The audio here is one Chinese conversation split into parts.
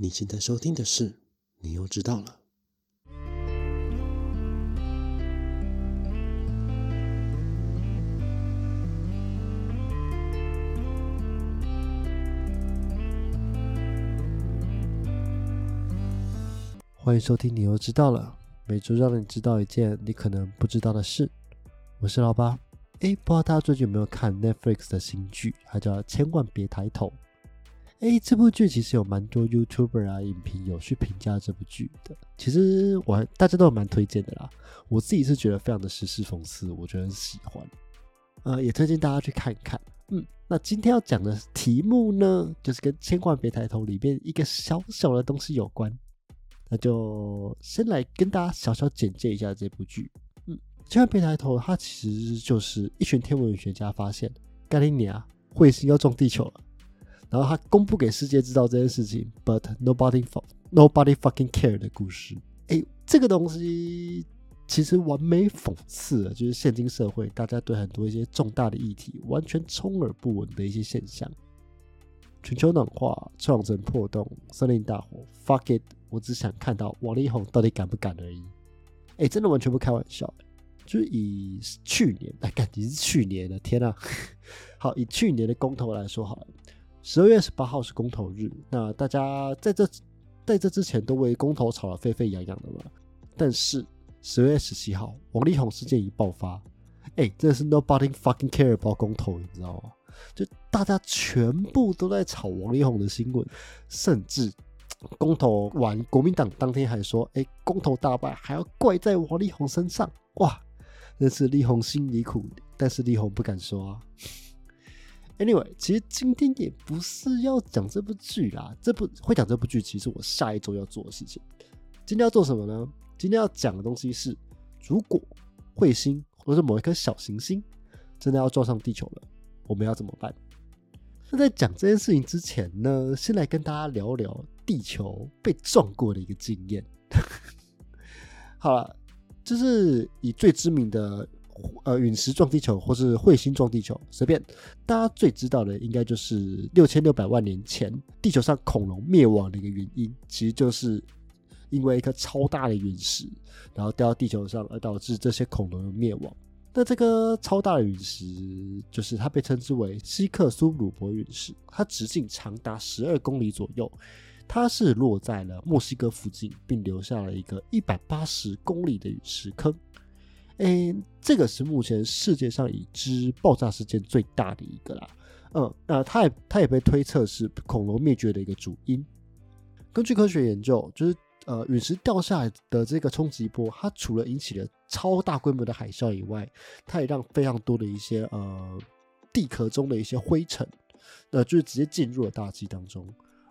你现在收听的是，你又知道了。欢迎收听，你又知道了。每周让你知道一件你可能不知道的事。我是老八。诶，不知道大家最近有没有看 Netflix 的新剧，它叫《千万别抬头》。诶，这部剧其实有蛮多 YouTuber 啊、影评有去评价这部剧的。其实我大家都蛮推荐的啦。我自己是觉得非常的时事讽刺，我觉得很喜欢。呃，也推荐大家去看一看。嗯，那今天要讲的题目呢，就是跟《千万别抬头》里面一个小小的东西有关。那就先来跟大家小小简介一下这部剧。嗯，千万别抬头，它其实就是一群天文学家发现，盖利尼啊彗星要撞地球了，然后他公布给世界知道这件事情，but nobody nobody fucking care 的故事。哎，这个东西其实完美讽刺了，就是现今社会大家对很多一些重大的议题完全充耳不闻的一些现象。全球暖化、创层破洞、森林大火，fuck it。我只想看到王力宏到底敢不敢而已。哎，真的完全不开玩笑。就是以去年，哎，感觉是去年的，天呐！好，以去年的公投来说好了，十二月十八号是公投日。那大家在这在这之前都为公投吵得沸沸扬扬的嘛。但是十二月十七号，王力宏事件一爆发，哎，真的是 nobody fucking care about 公投，你知道吗？就大家全部都在炒王力宏的新闻，甚至。公投完，国民党当天还说：“哎，公投大败，还要怪在王力宏身上。”哇，那是力宏心里苦，但是力宏不敢说啊。Anyway，其实今天也不是要讲这部剧啦，这部会讲这部剧，其实我下一周要做的事情。今天要做什么呢？今天要讲的东西是，如果彗星或者某一颗小行星真的要撞上地球了，我们要怎么办？那在讲这件事情之前呢，先来跟大家聊聊地球被撞过的一个经验。好了，就是以最知名的呃陨石撞地球，或是彗星撞地球，随便大家最知道的，应该就是六千六百万年前地球上恐龙灭亡的一个原因，其实就是因为一颗超大的陨石，然后掉到地球上，而导致这些恐龙的灭亡。那这个超大的陨石，就是它被称之为希克苏鲁伯陨石，它直径长达十二公里左右，它是落在了墨西哥附近，并留下了一个一百八十公里的陨石坑。诶，这个是目前世界上已知爆炸事件最大的一个啦。嗯，那它也它也被推测是恐龙灭绝的一个主因。根据科学研究，就是。呃，陨石掉下来的这个冲击波，它除了引起了超大规模的海啸以外，它也让非常多的一些呃地壳中的一些灰尘，呃，就是直接进入了大气当中。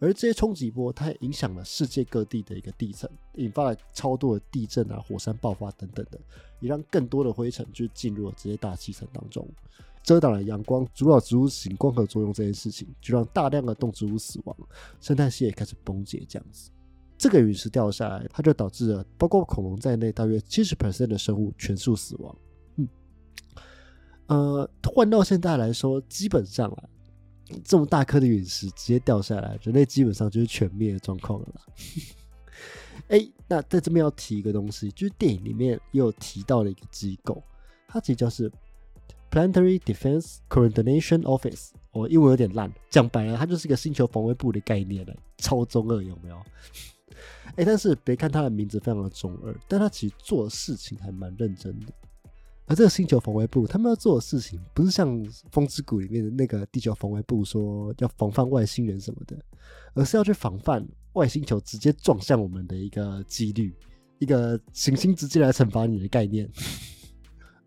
而这些冲击波，它也影响了世界各地的一个地层，引发了超多的地震啊、火山爆发等等的，也让更多的灰尘就进入了这些大气层当中，遮挡了阳光，阻扰植物型光合作用这件事情，就让大量的动植物死亡，生态系也开始崩解，这样子。这个陨石掉下来，它就导致了包括恐龙在内大约七十 percent 的生物全数死亡。嗯，呃，换到现在来说，基本上啊，这么大颗的陨石直接掉下来，人类基本上就是全灭的状况了啦。哎，那在这边要提一个东西，就是电影里面也有提到的一个机构，它其实叫是 Planetary Defense Coordination Office。我英文有点烂，讲白了，它就是一个星球防卫部的概念了，超中二有没有？哎，但是别看它的名字非常的中二，但它其实做事情还蛮认真的。而这个星球防卫部，他们要做的事情不是像《风之谷》里面的那个地球防卫部说要防范外星人什么的，而是要去防范外星球直接撞向我们的一个几率，一个行星直接来惩罚你的概念。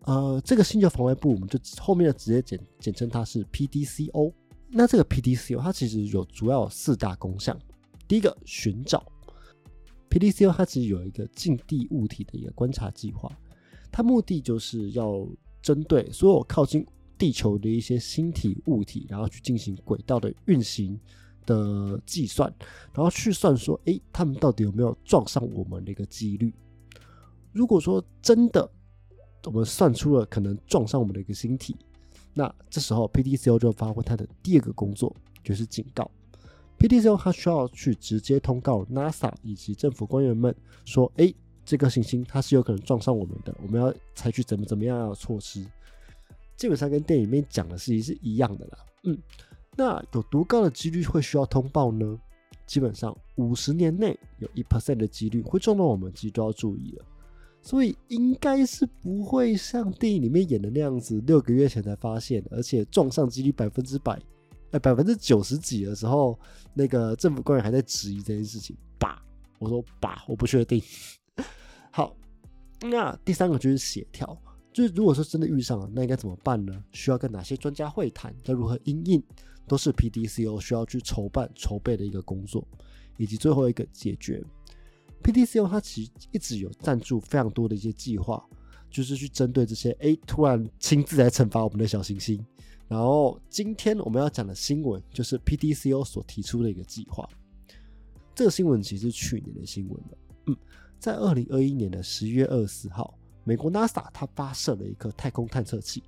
呃，这个星球防卫部，我们就后面的直接简简称它是 PDCO。那这个 PDCO 它其实有主要四大功效。第一个寻找，PDCO 它其实有一个近地物体的一个观察计划，它目的就是要针对所有靠近地球的一些星体物体，然后去进行轨道的运行的计算，然后去算说，哎，他们到底有没有撞上我们的一个几率？如果说真的，我们算出了可能撞上我们的一个星体，那这时候 PDCO 就发挥它的第二个工作，就是警告。PDCO 它需要去直接通告 NASA 以及政府官员们说，哎，这颗行星它是有可能撞上我们的，我们要采取怎么怎么样的措施。基本上跟电影里面讲的事情是一样的啦。嗯，那有多高的几率会需要通报呢？基本上五十年内有一 percent 的几率会撞到我们，其实都要注意了。所以应该是不会像电影里面演的那样子，六个月前才发现，而且撞上几率百分之百，哎，百分之九十几的时候，那个政府官员还在质疑这件事情。吧，我说吧，我不确定。好，那第三个就是协调，就是如果说真的遇上了，那应该怎么办呢？需要跟哪些专家会谈？要如何应应？都是 PDCO 需要去筹办筹备的一个工作，以及最后一个解决。PDCO 它其实一直有赞助非常多的一些计划，就是去针对这些哎突然亲自来惩罚我们的小行星。然后今天我们要讲的新闻就是 PDCO 所提出的一个计划。这个新闻其实是去年的新闻了。嗯，在二零二一年的十一月二十四号，美国 NASA 它发射了一颗太空探测器，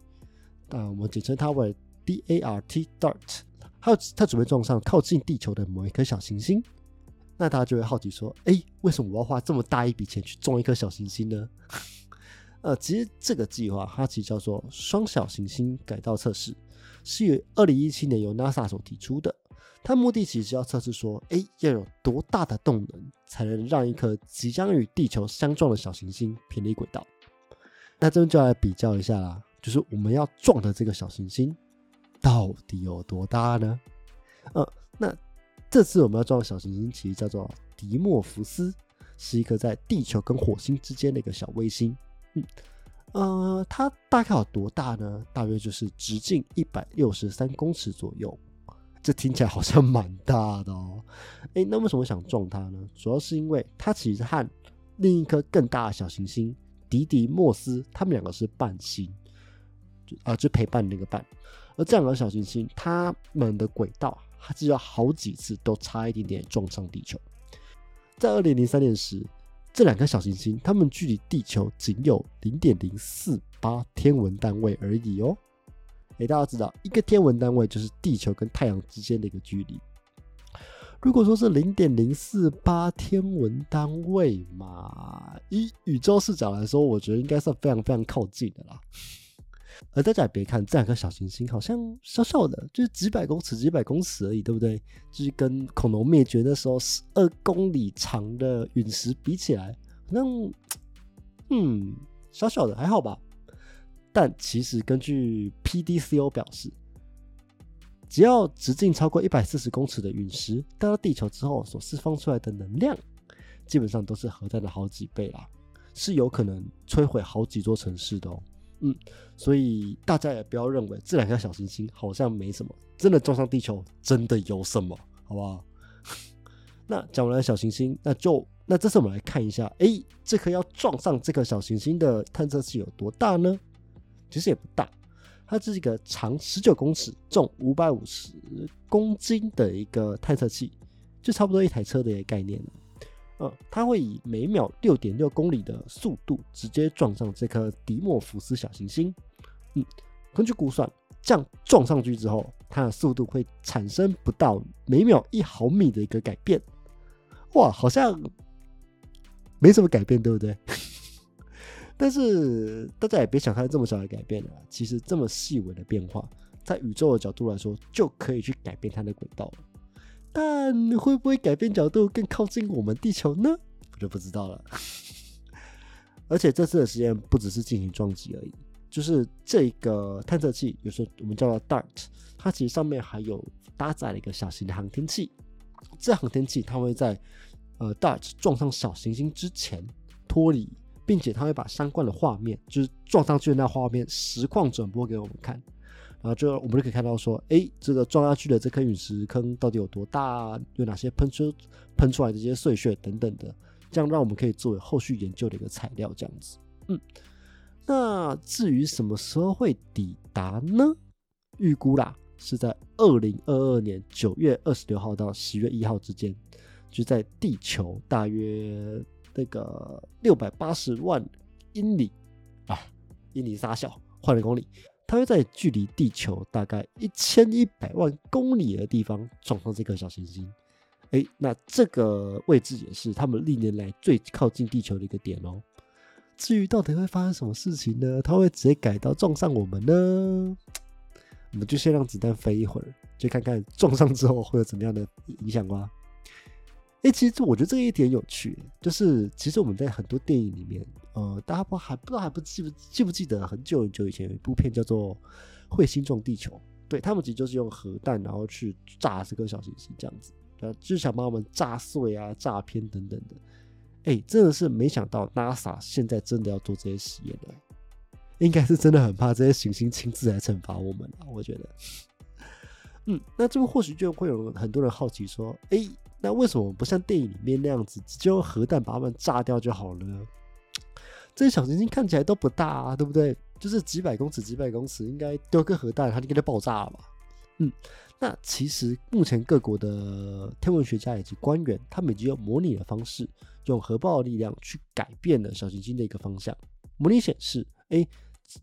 那我们简称它为 DART，DART，它它准备撞上靠近地球的某一颗小行星。那大家就会好奇说：“哎，为什么我要花这么大一笔钱去撞一颗小行星呢？” 呃，其实这个计划它其实叫做双小行星改造测试，是于二零一七年由 NASA 所提出的。它目的其实要测试说：“哎，要有多大的动能才能让一颗即将与地球相撞的小行星偏离轨道？”那这边就来比较一下啦，就是我们要撞的这个小行星到底有多大呢？呃，那。这次我们要撞的小行星其实叫做迪莫福斯，是一颗在地球跟火星之间的一个小卫星。嗯，呃，它大概有多大呢？大约就是直径一百六十三公尺左右。这听起来好像蛮大的哦。哎，那为什么想撞它呢？主要是因为它其实和另一颗更大的小行星迪迪莫斯，它们两个是伴星，啊，就陪伴那个伴。而这两个小行星，它们的轨道。它只有好几次都差一点点撞上地球。在二零零三年时，这两颗小行星它们距离地球仅有零点零四八天文单位而已哦。哎，大家知道一个天文单位就是地球跟太阳之间的一个距离。如果说是零点零四八天文单位嘛，以宇宙视角来说，我觉得应该算非常非常靠近的啦。而大家也别看这两颗小行星好像小小的，就是几百公尺、几百公尺而已，对不对？就是跟恐龙灭绝的时候十二公里长的陨石比起来，那嗯，小小的还好吧。但其实根据 PDCO 表示，只要直径超过一百四十公尺的陨石到地球之后所释放出来的能量，基本上都是核弹的好几倍啦，是有可能摧毁好几座城市的哦。嗯，所以大家也不要认为这两颗小行星好像没什么，真的撞上地球真的有什么，好不好？那讲完了小行星，那就那这次我们来看一下，哎，这颗要撞上这颗小行星的探测器有多大呢？其实也不大，它是一个长十九公尺、重五百五十公斤的一个探测器，就差不多一台车的一个概念了。呃，它会以每秒六点六公里的速度直接撞上这颗迪莫福斯小行星。嗯，根据估算，这样撞上去之后，它的速度会产生不到每秒一毫米的一个改变。哇，好像没什么改变，对不对？但是大家也别想看这么小的改变了，其实这么细微的变化，在宇宙的角度来说，就可以去改变它的轨道了。但会不会改变角度更靠近我们地球呢？我就不知道了。而且这次的实验不只是进行撞击而已，就是这个探测器，有时候我们叫做 DART，它其实上面还有搭载了一个小型的航天器。这航天器它会在呃 DART 撞上小行星之前脱离，并且它会把相关的画面，就是撞上去的那画面实况转播给我们看。然后就我们就可以看到说，哎，这个撞下去的这颗陨石坑到底有多大？有哪些喷出喷出来的这些碎屑等等的，这样让我们可以作为后续研究的一个材料。这样子，嗯，那至于什么时候会抵达呢？预估啦，是在二零二二年九月二十六号到十月一号之间，就在地球大约那个六百八十万英里啊，英里撒小换了公里。它会在距离地球大概一千一百万公里的地方撞上这颗小行星，哎，那这个位置也是他们历年来最靠近地球的一个点哦。至于到底会发生什么事情呢？它会直接改到撞上我们呢？我们就先让子弹飞一会儿，就看看撞上之后会有怎么样的影响吧。哎，其实我觉得这一点有趣，就是其实我们在很多电影里面，呃，大家不还不知道还不记不记不记得很久很久以前有一部片叫做《彗星撞地球》，对他们其实就是用核弹然后去炸这颗小行星这样子。呃，就是想把我们炸碎啊、炸偏等等的。哎，真的是没想到 NASA 现在真的要做这些实验了，应该是真的很怕这些行星亲自来惩罚我们了。我觉得，嗯，那这个或许就会有很多人好奇说，哎，那为什么不像电影里面那样子，直接用核弹把它们炸掉就好了呢？这些小行星看起来都不大啊，对不对？就是几百公尺、几百公尺，应该丢个核弹，它就应该爆炸了吧？嗯。那其实目前各国的天文学家以及官员，他们已经用模拟的方式，用核爆的力量去改变了小行星的一个方向。模拟显示，哎，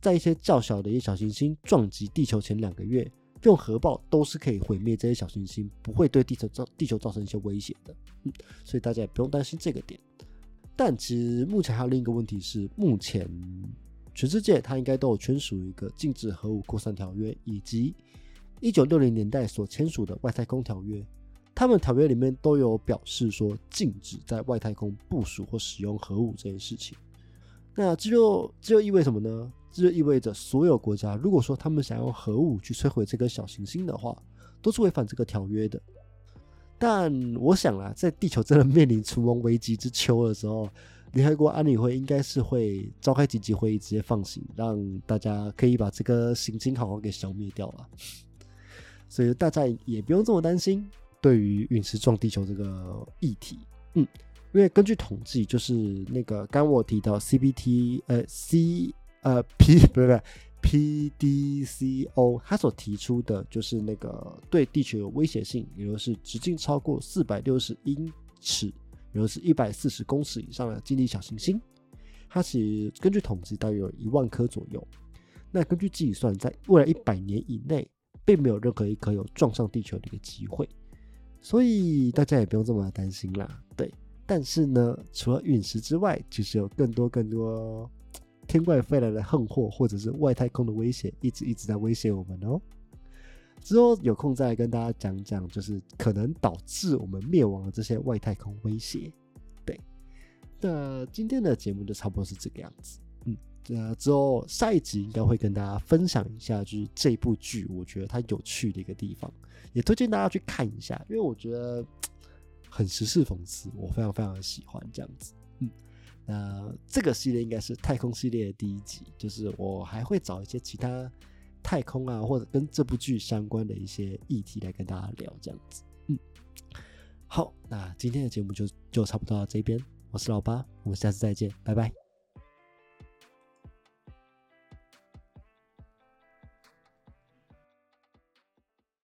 在一些较小的一些小行星撞击地球前两个月，用核爆都是可以毁灭这些小行星，不会对地球造地球造成一些威胁的。嗯，所以大家也不用担心这个点。但其实目前还有另一个问题是，目前全世界它应该都有签署一个禁止核武扩散条约，以及。一九六零年代所签署的外太空条约，他们条约里面都有表示说禁止在外太空部署或使用核武这件事情。那这就这就意味什么呢？这就意味着所有国家如果说他们想用核武去摧毁这颗小行星的话，都是违反这个条约的。但我想啊，在地球真的面临存亡危机之秋的时候，联合国安理会应该是会召开紧急会议，直接放行，让大家可以把这个行星好好给消灭掉了。所以大家也不用这么担心，对于陨石撞地球这个议题，嗯，因为根据统计，就是那个刚我提到 CBT 呃 C 呃 P 不是不是 PDCO，他所提出的就是那个对地球有威胁性，也就是直径超过四百六十英尺，也就是一百四十公尺以上的近地小行星，它其实根据统计大约有一万颗左右。那根据计算，在未来一百年以内。并没有任何一颗有撞上地球的一个机会，所以大家也不用这么担心啦。对，但是呢，除了陨石之外，其实有更多更多天外飞来的横祸，或者是外太空的威胁，一直一直在威胁我们哦。之后有空再跟大家讲讲，就是可能导致我们灭亡的这些外太空威胁。对，那今天的节目就差不多是这个样子。嗯，那，之后下一集应该会跟大家分享一下，就是这部剧，我觉得它有趣的一个地方，也推荐大家去看一下，因为我觉得很时事讽刺，我非常非常的喜欢这样子。嗯，那这个系列应该是太空系列的第一集，就是我还会找一些其他太空啊，或者跟这部剧相关的一些议题来跟大家聊这样子。嗯，好，那今天的节目就就差不多到这边，我是老八，我们下次再见，拜拜。